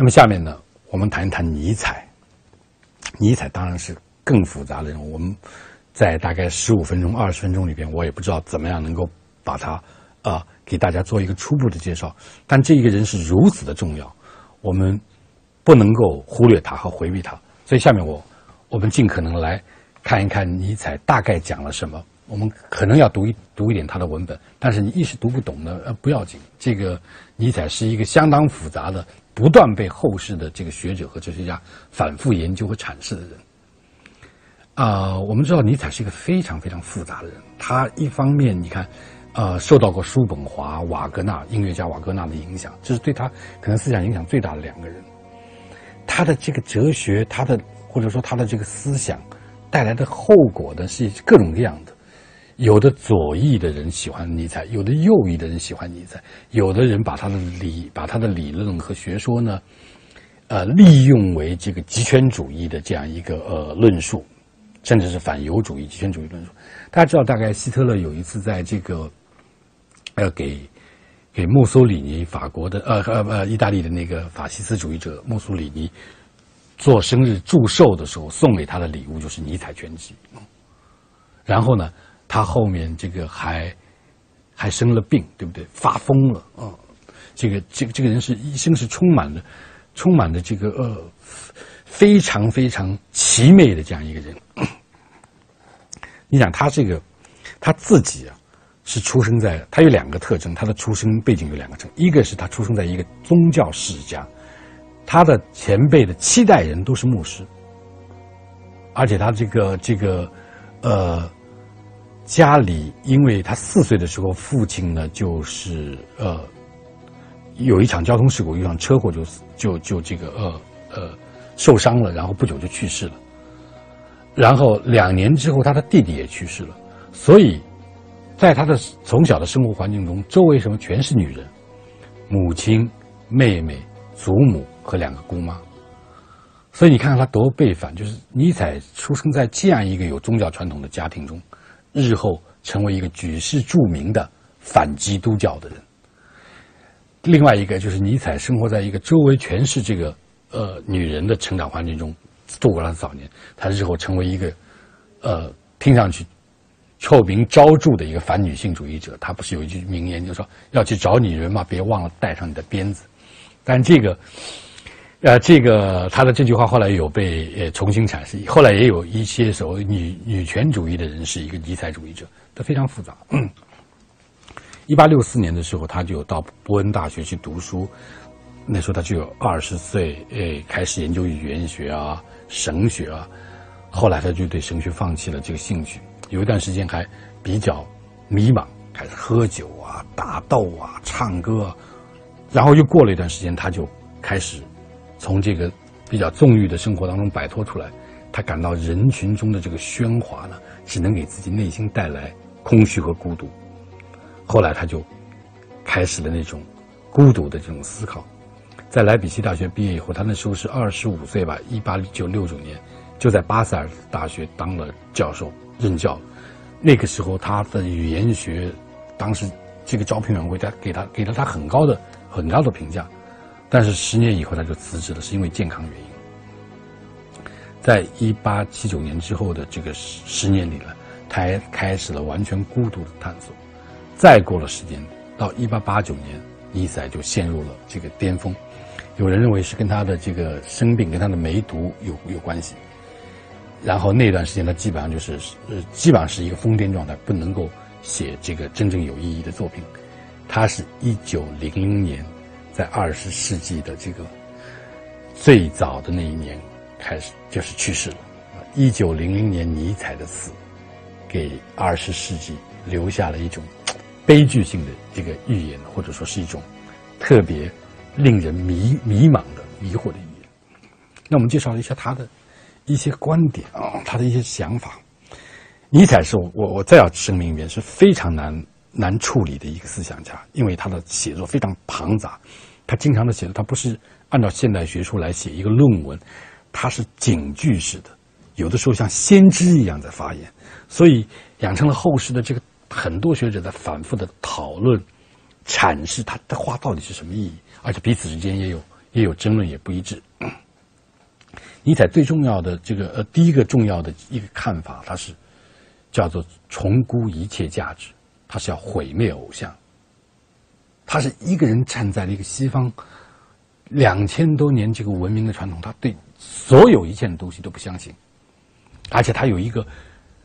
那么下面呢，我们谈一谈尼采。尼采当然是更复杂的人物。我们在大概十五分钟、二十分钟里边，我也不知道怎么样能够把他啊给大家做一个初步的介绍。但这一个人是如此的重要，我们不能够忽略他和回避他。所以下面我我们尽可能来看一看尼采大概讲了什么。我们可能要读一读一点他的文本，但是你一时读不懂呢，呃，不要紧。这个尼采是一个相当复杂的。不断被后世的这个学者和哲学家反复研究和阐释的人，啊，我们知道尼采是一个非常非常复杂的人。他一方面，你看，呃，受到过叔本华、瓦格纳音乐家瓦格纳的影响，这是对他可能思想影响最大的两个人。他的这个哲学，他的或者说他的这个思想带来的后果呢，是各种各样的。有的左翼的人喜欢尼采，有的右翼的人喜欢尼采，有的人把他的理把他的理论和学说呢，呃，利用为这个极权主义的这样一个呃论述，甚至是反犹主义、极权主义论述。大家知道，大概希特勒有一次在这个，呃，给给墨索里尼法国的呃呃呃意大利的那个法西斯主义者墨索里尼做生日祝寿的时候，送给他的礼物就是尼采全集。然后呢？他后面这个还还生了病，对不对？发疯了啊！这个这个这个人是一生是充满了充满了这个呃非常非常奇美的这样一个人。你想他这个他自己啊是出生在他有两个特征，他的出生背景有两个特征，一个是他出生在一个宗教世家，他的前辈的七代人都是牧师，而且他这个这个呃。家里，因为他四岁的时候，父亲呢就是呃，有一场交通事故，一场车祸，就就就这个呃呃受伤了，然后不久就去世了。然后两年之后，他的弟弟也去世了。所以，在他的从小的生活环境中，周围什么全是女人，母亲、妹妹、祖母和两个姑妈。所以你看看他多背反，就是尼采出生在这样一个有宗教传统的家庭中。日后成为一个举世著名的反基督教的人。另外一个就是尼采生活在一个周围全是这个呃女人的成长环境中度过了早年，他日后成为一个呃听上去臭名昭著的一个反女性主义者。他不是有一句名言，就是说要去找女人嘛，别忘了带上你的鞭子。但这个。呃，这个他的这句话后来有被呃重新阐释，后来也有一些所谓女女权主义的人是一个尼采主义者，他非常复杂。一八六四年的时候，他就到伯恩大学去读书，那时候他就有二十岁，哎，开始研究语言学啊、神学啊。后来他就对神学放弃了这个兴趣，有一段时间还比较迷茫，开始喝酒啊、打斗啊、唱歌，然后又过了一段时间，他就开始。从这个比较纵欲的生活当中摆脱出来，他感到人群中的这个喧哗呢，只能给自己内心带来空虚和孤独。后来他就开始了那种孤独的这种思考。在莱比锡大学毕业以后，他那时候是二十五岁吧，一八九六九年，就在巴塞尔大学当了教授任教。那个时候他的语言学，当时这个招聘委员会他给他给了他很高的很高的评价。但是十年以后他就辞职了，是因为健康原因。在一八七九年之后的这个十十年里呢，他开始了完全孤独的探索。再过了十年，到一八八九年，尼采就陷入了这个巅峰。有人认为是跟他的这个生病、跟他的梅毒有有关系。然后那段时间他基本上就是呃，基本上是一个疯癫状态，不能够写这个真正有意义的作品。他是一九零零年。在二十世纪的这个最早的那一年开始，就是去世了。一九零零年，尼采的死，给二十世纪留下了一种悲剧性的这个预言，或者说是一种特别令人迷迷茫的迷惑的预言。那我们介绍一下他的一些观点啊，他的一些想法。尼采是我我再要声明一遍，是非常难。难处理的一个思想家，因为他的写作非常庞杂，他经常的写的，他不是按照现代学术来写一个论文，他是警句式的，有的时候像先知一样在发言，所以养成了后世的这个很多学者在反复的讨论、阐释他的话到底是什么意义，而且彼此之间也有也有争论，也不一致。尼采最重要的这个呃，第一个重要的一个看法，他是叫做重估一切价值，他是要毁灭偶像。他是一个人站在了一个西方两千多年这个文明的传统，他对所有一切的东西都不相信，而且他有一个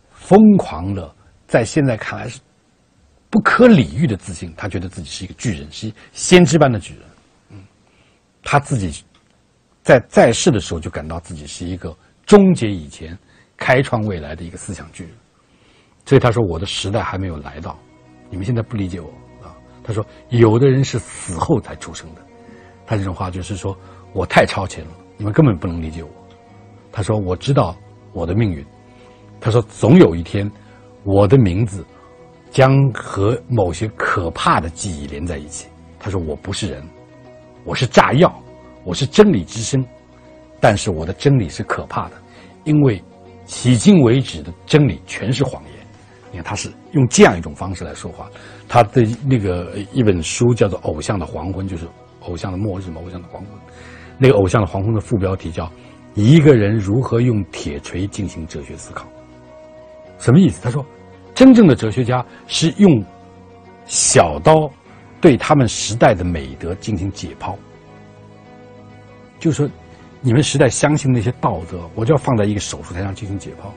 疯狂的，在现在看来是不可理喻的自信，他觉得自己是一个巨人，是先知般的巨人。嗯，他自己。在在世的时候就感到自己是一个终结以前、开创未来的一个思想巨人，所以他说：“我的时代还没有来到，你们现在不理解我。”他说：“有的人是死后才出生的。”他这种话就是说我太超前了，你们根本不能理解我。他说：“我知道我的命运。”他说：“总有一天，我的名字将和某些可怕的记忆连在一起。”他说：“我不是人，我是炸药。”我是真理之声，但是我的真理是可怕的，因为迄今为止的真理全是谎言。你看，他是用这样一种方式来说话。他的那个一本书叫做《偶像的黄昏》，就是偶像的末日嘛，偶像的黄昏。那个偶像的黄昏的副标题叫“一个人如何用铁锤进行哲学思考”。什么意思？他说，真正的哲学家是用小刀对他们时代的美德进行解剖。就是说，你们时代相信那些道德，我就要放在一个手术台上进行解剖。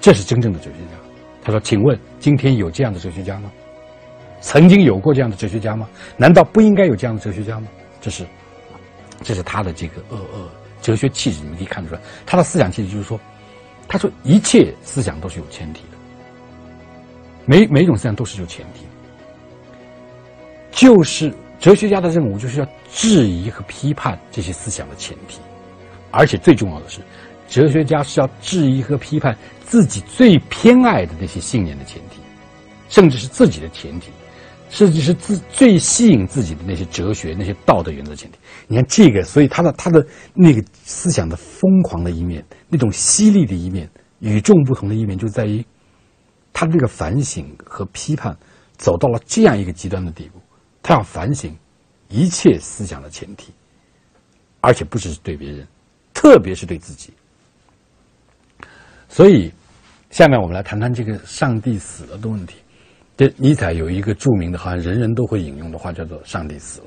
这是真正的哲学家。他说：“请问，今天有这样的哲学家吗？曾经有过这样的哲学家吗？难道不应该有这样的哲学家吗？”这是，这是他的这个呃呃哲学气质，你们可以看出来，他的思想气质就是说，他说一切思想都是有前提的，每每种思想都是有前提，就是。哲学家的任务就是要质疑和批判这些思想的前提，而且最重要的是，哲学家是要质疑和批判自己最偏爱的那些信念的前提，甚至是自己的前提，甚至是自最吸引自己的那些哲学、那些道德原则前提。你看这个，所以他的他的那个思想的疯狂的一面，那种犀利的一面，与众不同的一面，就在于他这个反省和批判走到了这样一个极端的地步。他要反省一切思想的前提，而且不只是对别人，特别是对自己。所以，下面我们来谈谈这个“上帝死了”的问题。这尼采有一个著名的，好像人人都会引用的话，叫做“上帝死了”。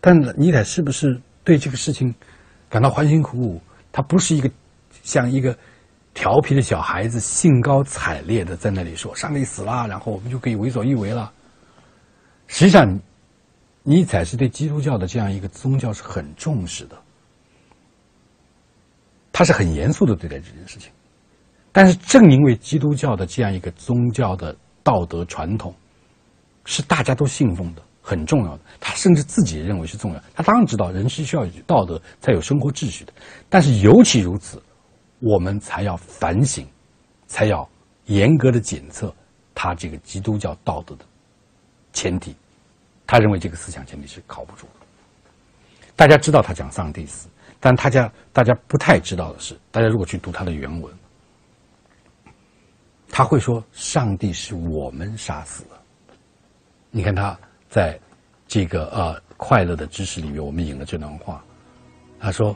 但尼采是不是对这个事情感到欢欣鼓舞？他不是一个像一个调皮的小孩子，兴高采烈的在那里说“上帝死了”，然后我们就可以为所欲为了。实际上，尼采是对基督教的这样一个宗教是很重视的，他是很严肃的对待这件事情。但是，正因为基督教的这样一个宗教的道德传统是大家都信奉的、很重要的，他甚至自己认为是重要。他当然知道人是需要有道德才有生活秩序的，但是尤其如此，我们才要反省，才要严格的检测他这个基督教道德的。前提，他认为这个思想前提是靠不住的。大家知道他讲上帝死，但大家大家不太知道的是，大家如果去读他的原文，他会说上帝是我们杀死的。你看他在这个呃快乐的知识里面，我们引了这段话，他说：“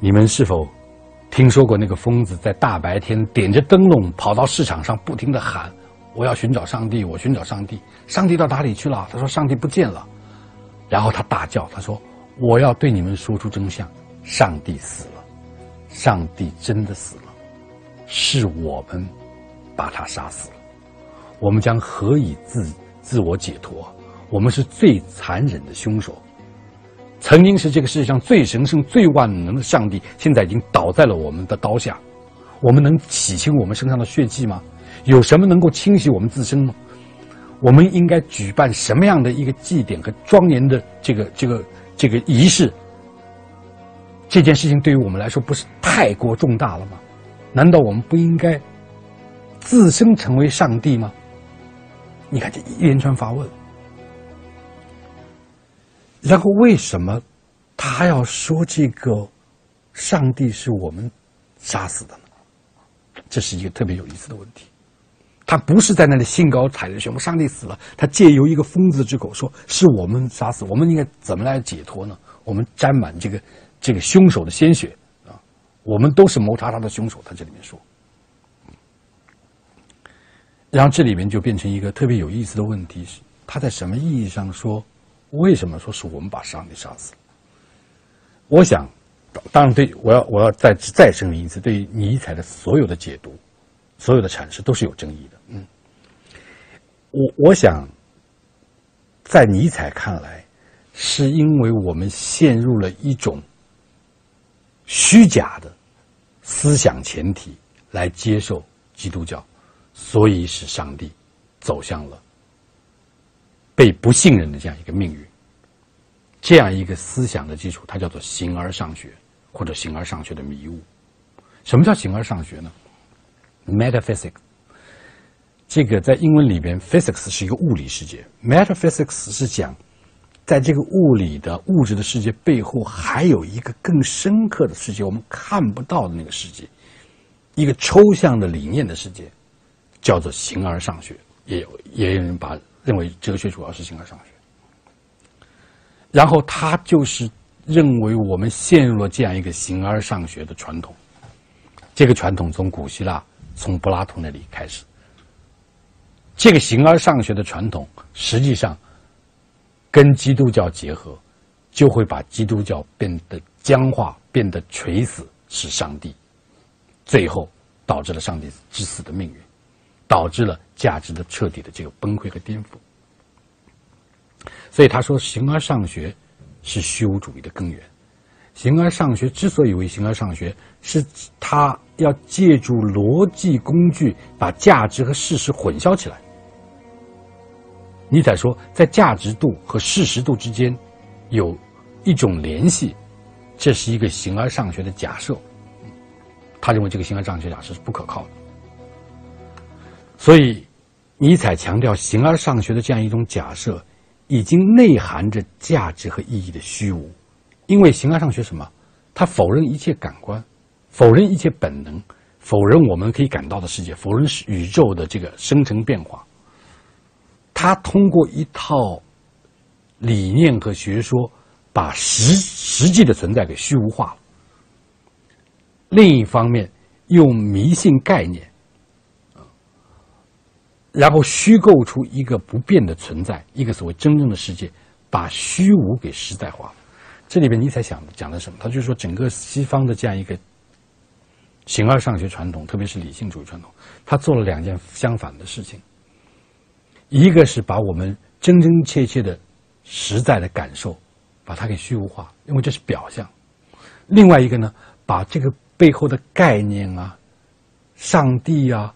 你们是否听说过那个疯子在大白天点着灯笼跑到市场上，不停的喊？”我要寻找上帝，我寻找上帝，上帝到哪里去了？他说：“上帝不见了。”然后他大叫：“他说，我要对你们说出真相，上帝死了，上帝真的死了，是我们把他杀死了。我们将何以自自我解脱？我们是最残忍的凶手。曾经是这个世界上最神圣、最万能的上帝，现在已经倒在了我们的刀下。我们能洗清我们身上的血迹吗？”有什么能够清洗我们自身吗？我们应该举办什么样的一个祭典和庄严的这个这个这个仪式？这件事情对于我们来说不是太过重大了吗？难道我们不应该自身成为上帝吗？你看这一连串发问，然后为什么他要说这个上帝是我们杀死的呢？这是一个特别有意思的问题。他不是在那里兴高采烈宣布上帝死了，他借由一个疯子之口说是我们杀死，我们应该怎么来解脱呢？我们沾满这个这个凶手的鲜血啊，我们都是谋杀他的凶手。他这里面说，然后这里面就变成一个特别有意思的问题是，他在什么意义上说？为什么说是我们把上帝杀死了？我想，当然对我要我要再再声明一次，对于尼采的所有的解读，所有的阐释都是有争议的。嗯，我我想，在尼采看来，是因为我们陷入了一种虚假的思想前提来接受基督教，所以使上帝走向了被不信任的这样一个命运。这样一个思想的基础，它叫做形而上学，或者形而上学的迷雾。什么叫形而上学呢？metaphysics，这个在英文里边，physics 是一个物理世界，metaphysics 是讲，在这个物理的物质的世界背后，还有一个更深刻的世界，我们看不到的那个世界，一个抽象的理念的世界，叫做形而上学。也有也有人把认为哲学主要是形而上学。然后他就是认为我们陷入了这样一个形而上学的传统，这个传统从古希腊、从柏拉图那里开始。这个形而上学的传统实际上跟基督教结合，就会把基督教变得僵化、变得垂死，是上帝，最后导致了上帝之死的命运，导致了价值的彻底的这个崩溃和颠覆。所以他说，形而上学是虚无主义的根源。形而上学之所以为形而上学，是他要借助逻辑工具把价值和事实混淆起来。尼采说，在价值度和事实度之间有一种联系，这是一个形而上学的假设。他认为这个形而上学假设是不可靠的。所以，尼采强调形而上学的这样一种假设。已经内含着价值和意义的虚无，因为形而上学什么？它否认一切感官，否认一切本能，否认我们可以感到的世界，否认宇宙的这个生成变化。它通过一套理念和学说，把实实际的存在给虚无化了。另一方面，用迷信概念。然后虚构出一个不变的存在，一个所谓真正的世界，把虚无给实在化。这里边尼采想讲的什么？他就是说，整个西方的这样一个形而上学传统，特别是理性主义传统，他做了两件相反的事情。一个是把我们真真切切的实在的感受，把它给虚无化，因为这是表象；另外一个呢，把这个背后的概念啊、上帝啊、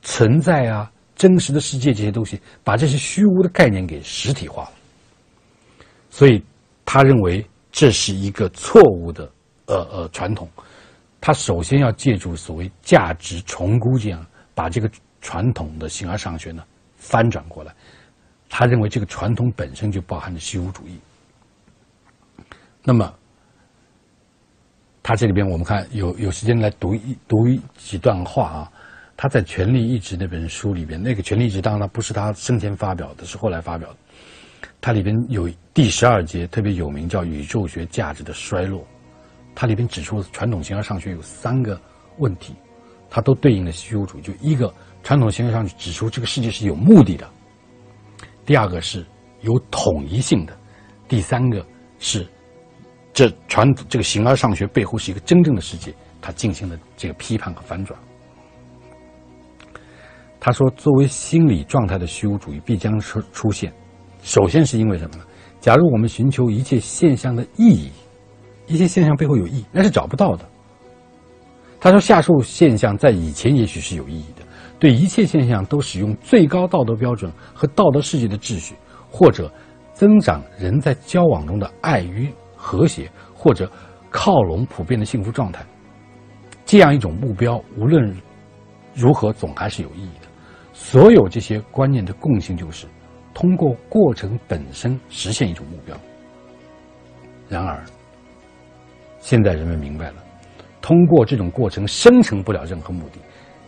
存在啊。真实的世界这些东西，把这些虚无的概念给实体化了，所以他认为这是一个错误的呃呃传统。他首先要借助所谓价值重估，这样把这个传统的形而上学呢翻转过来。他认为这个传统本身就包含着虚无主义。那么，他这里边我们看有有时间来读一读几段话啊。他在《权力意志》那本书里边，那个《权力意志》当然不是他生前发表的，是后来发表的。它里边有第十二节特别有名，叫“宇宙学价值的衰落”。它里边指出，传统形而上学有三个问题，它都对应了虚无主义。就一个，传统形而上学指出这个世界是有目的的；第二个是有统一性的；第三个是这传这个形而上学背后是一个真正的世界，它进行了这个批判和反转。他说：“作为心理状态的虚无主义必将出出现，首先是因为什么呢？假如我们寻求一切现象的意义，一切现象背后有意义，那是找不到的。”他说：“下述现象在以前也许是有意义的，对一切现象都使用最高道德标准和道德世界的秩序，或者增长人在交往中的爱与和谐，或者靠拢普遍的幸福状态，这样一种目标，无论如何，总还是有意义的。”所有这些观念的共性就是，通过过程本身实现一种目标。然而，现在人们明白了，通过这种过程生成不了任何目的，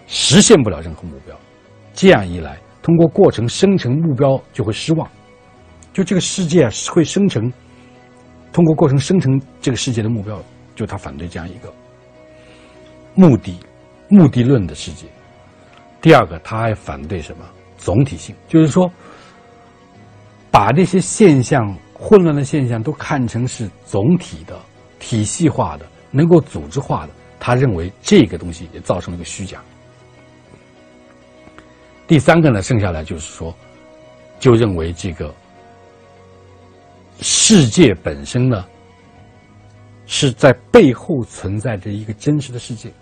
实现不了任何目标，这样一来，通过过程生成目标就会失望，就这个世界会生成，通过过程生成这个世界的目标，就他反对这样一个目的、目的论的世界。第二个，他还反对什么？总体性，就是说，把这些现象、混乱的现象都看成是总体的、体系化的、能够组织化的。他认为这个东西也造成了一个虚假。第三个呢，剩下来就是说，就认为这个世界本身呢，是在背后存在着一个真实的世界，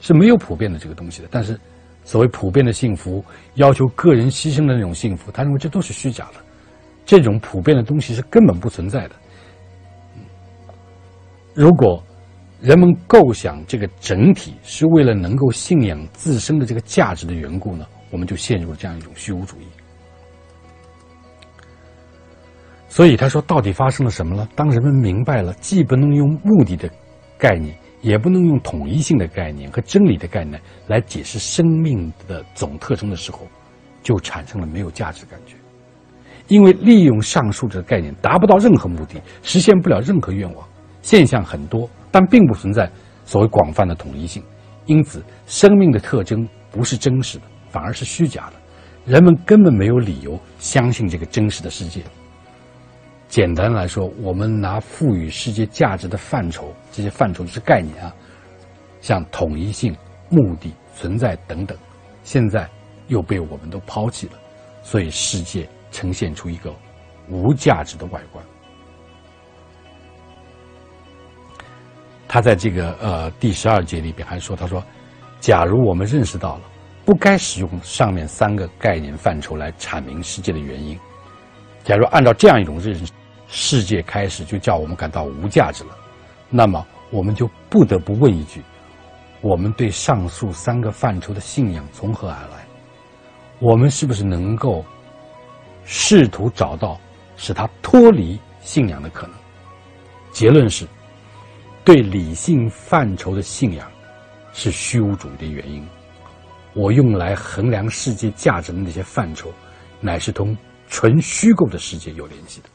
是没有普遍的这个东西的。但是，所谓普遍的幸福，要求个人牺牲的那种幸福，他认为这都是虚假的，这种普遍的东西是根本不存在的。如果人们构想这个整体是为了能够信仰自身的这个价值的缘故呢，我们就陷入了这样一种虚无主义。所以他说，到底发生了什么呢？当人们明白了既不能用目的的概念，也不能用统一性的概念和真理的概念来解释生命的总特征的时候，就产生了没有价值的感觉。因为利用上述这个概念达不到任何目的，实现不了任何愿望，现象很多。但并不存在所谓广泛的统一性，因此生命的特征不是真实的，反而是虚假的。人们根本没有理由相信这个真实的世界。简单来说，我们拿赋予世界价值的范畴，这些范畴是概念啊，像统一性、目的、存在等等，现在又被我们都抛弃了，所以世界呈现出一个无价值的外观。他在这个呃第十二节里边还说：“他说，假如我们认识到了不该使用上面三个概念范畴来阐明世界的原因，假如按照这样一种认识，世界开始就叫我们感到无价值了，那么我们就不得不问一句：我们对上述三个范畴的信仰从何而来？我们是不是能够试图找到使它脱离信仰的可能？结论是。”对理性范畴的信仰，是虚无主义的原因。我用来衡量世界价值的那些范畴，乃是同纯虚构的世界有联系的。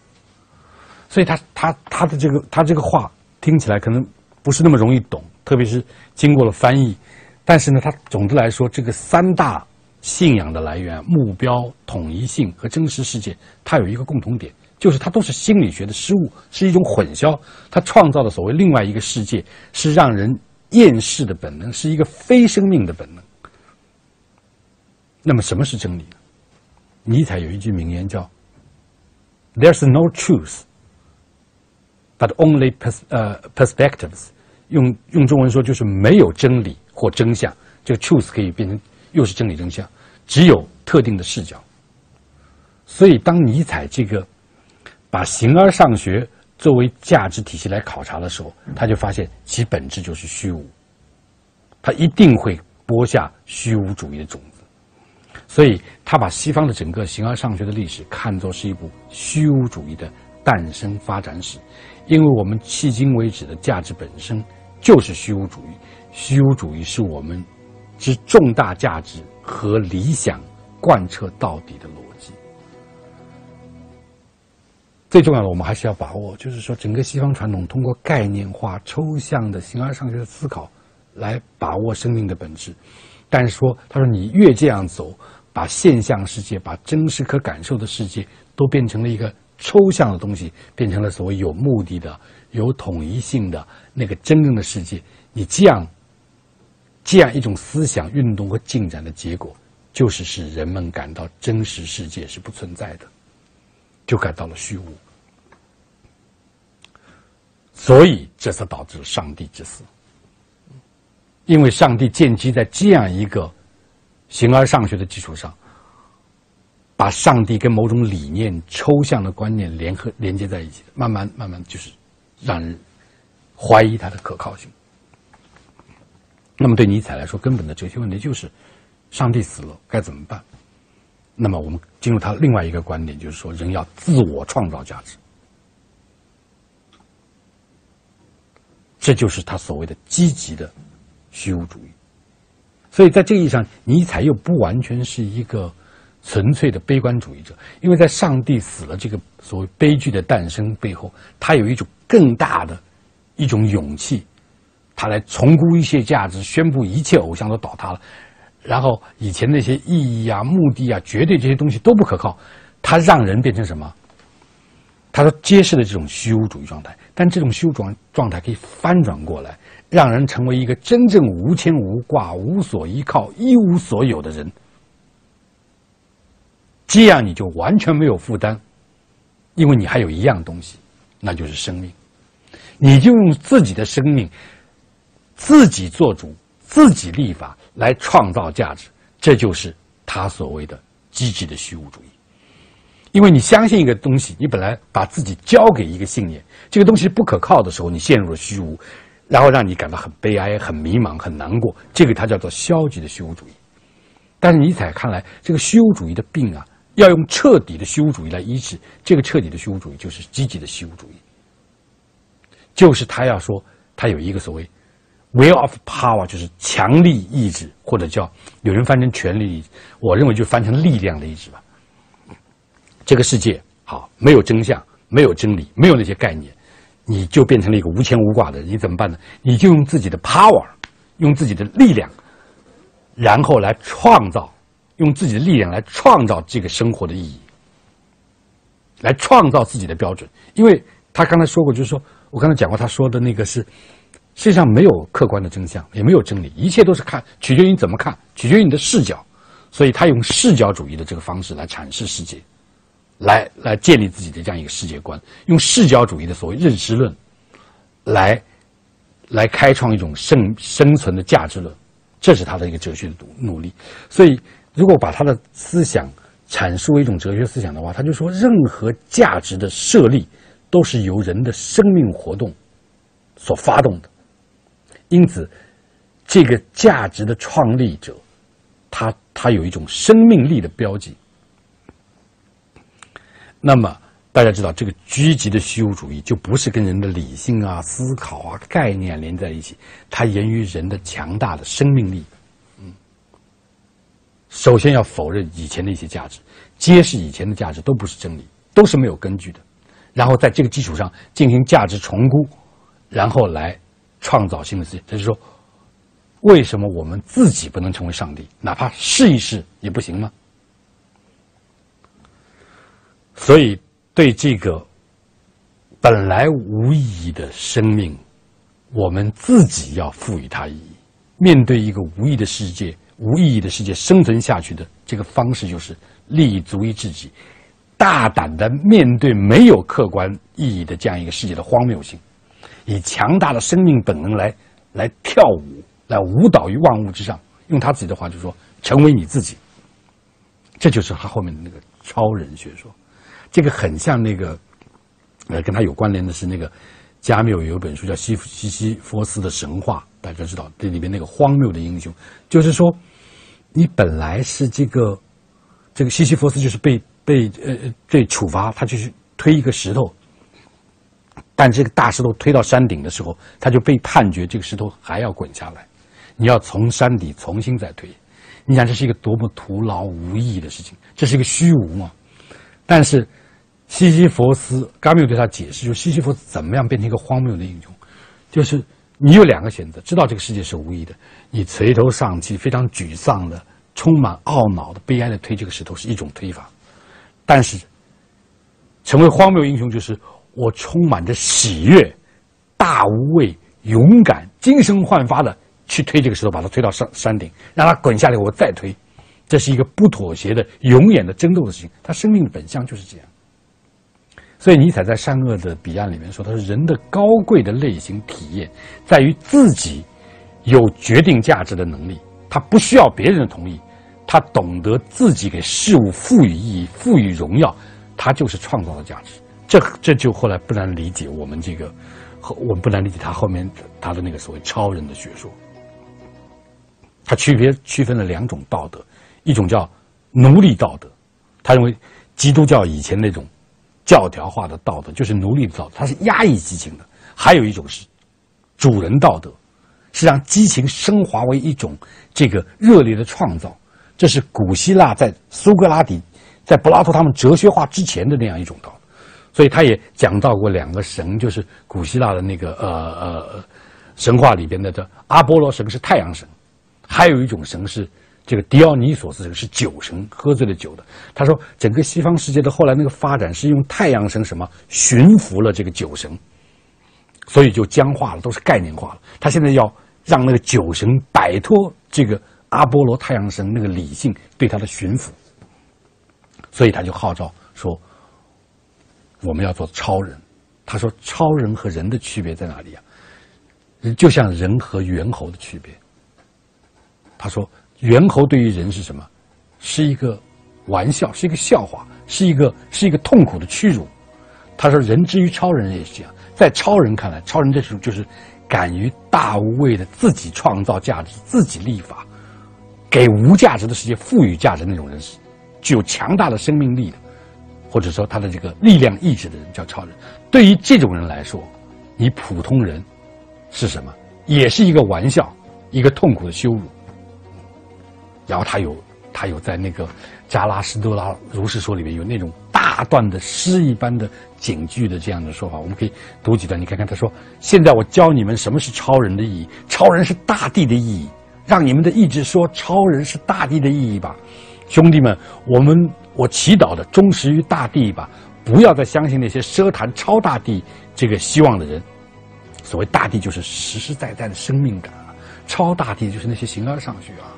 所以，他他他的这个他这个话听起来可能不是那么容易懂，特别是经过了翻译。但是呢，他总的来说，这个三大信仰的来源、目标、统一性和真实世界，它有一个共同点。就是它都是心理学的失误，是一种混淆。它创造的所谓另外一个世界，是让人厌世的本能，是一个非生命的本能。那么，什么是真理呢？尼采有一句名言叫 “There's no truth, but only pers 呃 perspectives”。用用中文说就是没有真理或真相。这个 “truth” 可以变成又是真理真相，只有特定的视角。所以，当尼采这个。把形而上学作为价值体系来考察的时候，他就发现其本质就是虚无，他一定会播下虚无主义的种子，所以他把西方的整个形而上学的历史看作是一部虚无主义的诞生发展史，因为我们迄今为止的价值本身就是虚无主义，虚无主义是我们之重大价值和理想贯彻到底的逻辑。最重要的，我们还是要把握，就是说，整个西方传统通过概念化、抽象的形而上学的思考，来把握生命的本质。但是说，他说你越这样走，把现象世界、把真实可感受的世界，都变成了一个抽象的东西，变成了所谓有目的的、有统一性的那个真正的世界。你这样，这样一种思想运动和进展的结果，就是使人们感到真实世界是不存在的，就感到了虚无。所以，这才导致上帝之死。因为上帝建基在这样一个形而上学的基础上，把上帝跟某种理念、抽象的观念联合连接在一起，慢慢慢慢就是让人怀疑它的可靠性。那么，对尼采来说，根本的哲学问题就是：上帝死了该怎么办？那么，我们进入他另外一个观点，就是说，人要自我创造价值。这就是他所谓的积极的虚无主义。所以在这个意义上，尼采又不完全是一个纯粹的悲观主义者，因为在上帝死了这个所谓悲剧的诞生背后，他有一种更大的一种勇气，他来重估一切价值，宣布一切偶像都倒塌了，然后以前那些意义啊、目的啊、绝对这些东西都不可靠，他让人变成什么？他说揭示了这种虚无主义状态，但这种虚无状状态可以翻转过来，让人成为一个真正无牵无挂、无所依靠、一无所有的人。这样你就完全没有负担，因为你还有一样东西，那就是生命。你就用自己的生命，自己做主、自己立法来创造价值，这就是他所谓的积极的虚无主义。因为你相信一个东西，你本来把自己交给一个信念，这个东西不可靠的时候，你陷入了虚无，然后让你感到很悲哀、很迷茫、很难过。这个它叫做消极的虚无主义。但是尼采看来，这个虚无主义的病啊，要用彻底的虚无主义来医治。这个彻底的虚无主义就是积极的虚无主义，就是他要说他有一个所谓 will of power，就是强力意志，或者叫有人翻成权力意志，我认为就翻成力量的意志吧。这个世界好，没有真相，没有真理，没有那些概念，你就变成了一个无牵无挂的人。你怎么办呢？你就用自己的 power，用自己的力量，然后来创造，用自己的力量来创造这个生活的意义，来创造自己的标准。因为他刚才说过，就是说我刚才讲过，他说的那个是世界上没有客观的真相，也没有真理，一切都是看，取决于你怎么看，取决于你的视角。所以他用视角主义的这个方式来阐释世界。来来建立自己的这样一个世界观，用视角主义的所谓认识论，来来开创一种生生存的价值论，这是他的一个哲学的努努力。所以，如果把他的思想阐述为一种哲学思想的话，他就说，任何价值的设立都是由人的生命活动所发动的。因此，这个价值的创立者，他他有一种生命力的标记。那么大家知道，这个积极的虚无主义就不是跟人的理性啊、思考啊、概念连在一起，它源于人的强大的生命力。首先要否认以前的一些价值，揭示以前的价值都不是真理，都是没有根据的，然后在这个基础上进行价值重估，然后来创造新的世界。就是说，为什么我们自己不能成为上帝？哪怕试一试也不行吗？所以，对这个本来无意义的生命，我们自己要赋予它意义。面对一个无意义的世界、无意义的世界，生存下去的这个方式，就是立足于自己，大胆的面对没有客观意义的这样一个世界的荒谬性，以强大的生命本能来来跳舞，来舞蹈于万物之上。用他自己的话就说：“成为你自己。”这就是他后面的那个超人学说。这个很像那个，呃，跟他有关联的是那个加缪有一本书叫《西西西弗斯的神话》，大家知道这里边那个荒谬的英雄，就是说，你本来是这个这个西西弗斯就是被被呃被处罚，他就是推一个石头，但这个大石头推到山顶的时候，他就被判决这个石头还要滚下来，你要从山底重新再推，你想这是一个多么徒劳无益的事情，这是一个虚无嘛？但是。西西弗斯，伽缪对他解释，就西西弗斯怎么样变成一个荒谬的英雄，就是你有两个选择：知道这个世界是无意的，你垂头丧气、非常沮丧的、充满懊恼的、悲哀的推这个石头是一种推法；但是成为荒谬英雄，就是我充满着喜悦、大无畏、勇敢、精神焕发的去推这个石头，把它推到山山顶，让它滚下来，我再推。这是一个不妥协的、永远的争斗的事情。他生命的本相就是这样。所以尼采在《善恶的彼岸》里面说：“他说人的高贵的类型体验，在于自己有决定价值的能力，他不需要别人的同意，他懂得自己给事物赋予意义、赋予荣耀，他就是创造的价值。这这就后来不难理解我们这个，我们不难理解他后面他的那个所谓超人的学说。他区别区分了两种道德，一种叫奴隶道德，他认为基督教以前那种。”教条化的道德就是奴隶的道德，它是压抑激情的；还有一种是主人道德，是让激情升华为一种这个热烈的创造。这是古希腊在苏格拉底、在柏拉图他们哲学化之前的那样一种道。所以他也讲到过两个神，就是古希腊的那个呃呃神话里边的这阿波罗神是太阳神，还有一种神是这个狄奥尼索斯是酒神，喝醉了酒的。他说，整个西方世界的后来那个发展是用太阳神什么驯服了这个酒神，所以就僵化了，都是概念化了。他现在要让那个酒神摆脱这个阿波罗太阳神那个理性对他的驯服，所以他就号召说。我们要做超人，他说：“超人和人的区别在哪里啊？就像人和猿猴的区别。”他说：“猿猴对于人是什么？是一个玩笑，是一个笑话，是一个是一个痛苦的屈辱。”他说：“人之于超人也是这样，在超人看来，超人这种就是敢于大无畏的自己创造价值、自己立法，给无价值的世界赋予价值那种人，是具有强大的生命力的。”或者说他的这个力量意志的人叫超人，对于这种人来说，你普通人是什么？也是一个玩笑，一个痛苦的羞辱。然后他有他有在那个加拉斯多拉如是说里面有那种大段的诗一般的警句的这样的说法，我们可以读几段，你看看他说：现在我教你们什么是超人的意义，超人是大地的意义，让你们的意志说超人是大地的意义吧，兄弟们，我们。我祈祷的忠实于大地吧，不要再相信那些奢谈超大地这个希望的人。所谓大地，就是实实在在的生命感啊；超大地，就是那些形而上学啊。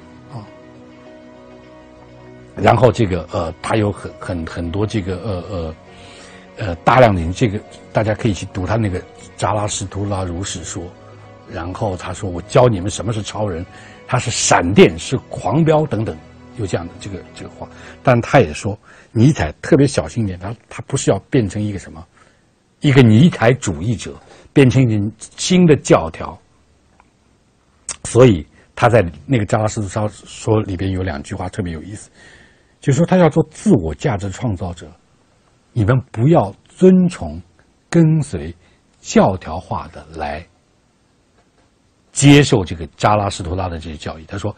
然后这个呃，他有很很很多这个呃呃呃大量的这个，大家可以去读他那个《扎拉什图拉如是说》，然后他说：“我教你们什么是超人，他是闪电，是狂飙等等。”有这样的这个这个话，但他也说，尼采特别小心一点，他他不是要变成一个什么，一个尼采主义者，变成一种新的教条。所以他在那个《扎拉斯图说》说里边有两句话特别有意思，就说他要做自我价值创造者，你们不要遵从、跟随教条化的来接受这个扎拉斯图拉的这些教义。他说，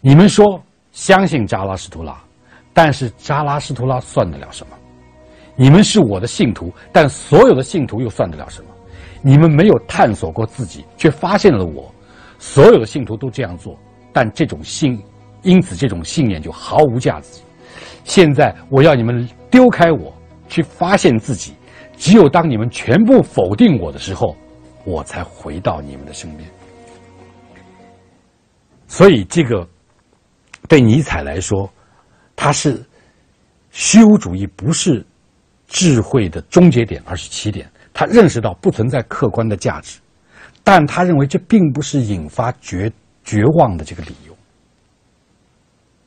你们说。相信扎拉什图拉，但是扎拉什图拉算得了什么？你们是我的信徒，但所有的信徒又算得了什么？你们没有探索过自己，却发现了我。所有的信徒都这样做，但这种信，因此这种信念就毫无价值。现在我要你们丢开我，去发现自己。只有当你们全部否定我的时候，我才回到你们的身边。所以这个。对尼采来说，他是虚无主义，不是智慧的终结点，而是起点。他认识到不存在客观的价值，但他认为这并不是引发绝绝望的这个理由。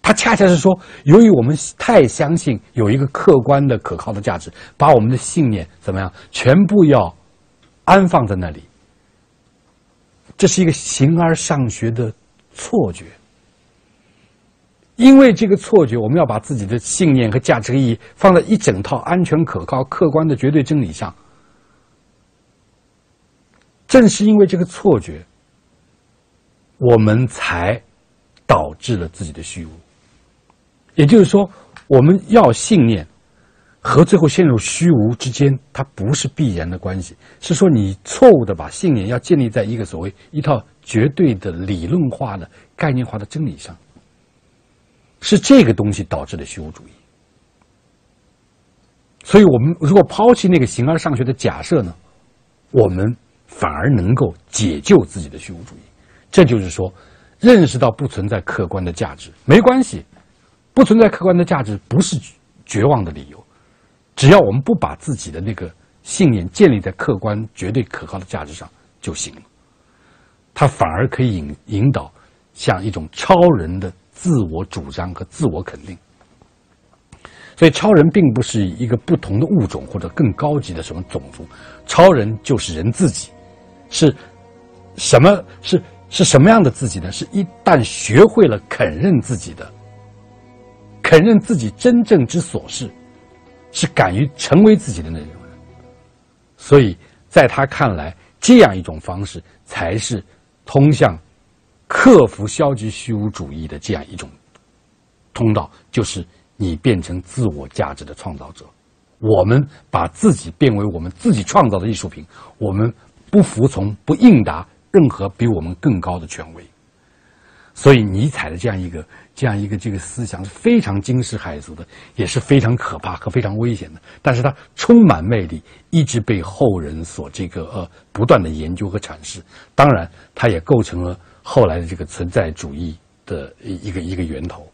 他恰恰是说，由于我们太相信有一个客观的可靠的价值，把我们的信念怎么样，全部要安放在那里，这是一个形而上学的错觉。因为这个错觉，我们要把自己的信念和价值意义放在一整套安全、可靠、客观的绝对真理上。正是因为这个错觉，我们才导致了自己的虚无。也就是说，我们要信念和最后陷入虚无之间，它不是必然的关系。是说，你错误的把信念要建立在一个所谓一套绝对的理论化的概念化的真理上。是这个东西导致的虚无主义，所以我们如果抛弃那个形而上学的假设呢，我们反而能够解救自己的虚无主义。这就是说，认识到不存在客观的价值没关系，不存在客观的价值不是绝望的理由，只要我们不把自己的那个信念建立在客观绝对可靠的价值上就行了。它反而可以引引导像一种超人的。自我主张和自我肯定，所以超人并不是一个不同的物种或者更高级的什么种族，超人就是人自己，是什么？是是什么样的自己呢？是一旦学会了肯认自己的，承认自己真正之所是，是敢于成为自己的那种人。所以在他看来，这样一种方式才是通向克服消极虚无主义的这样一种通道，就是你变成自我价值的创造者。我们把自己变为我们自己创造的艺术品，我们不服从、不应答任何比我们更高的权威。所以，尼采的这样一个、这样一个这个思想是非常惊世骇俗的，也是非常可怕和非常危险的。但是，它充满魅力，一直被后人所这个呃不断的研究和阐释。当然，它也构成了后来的这个存在主义的一个一个源头。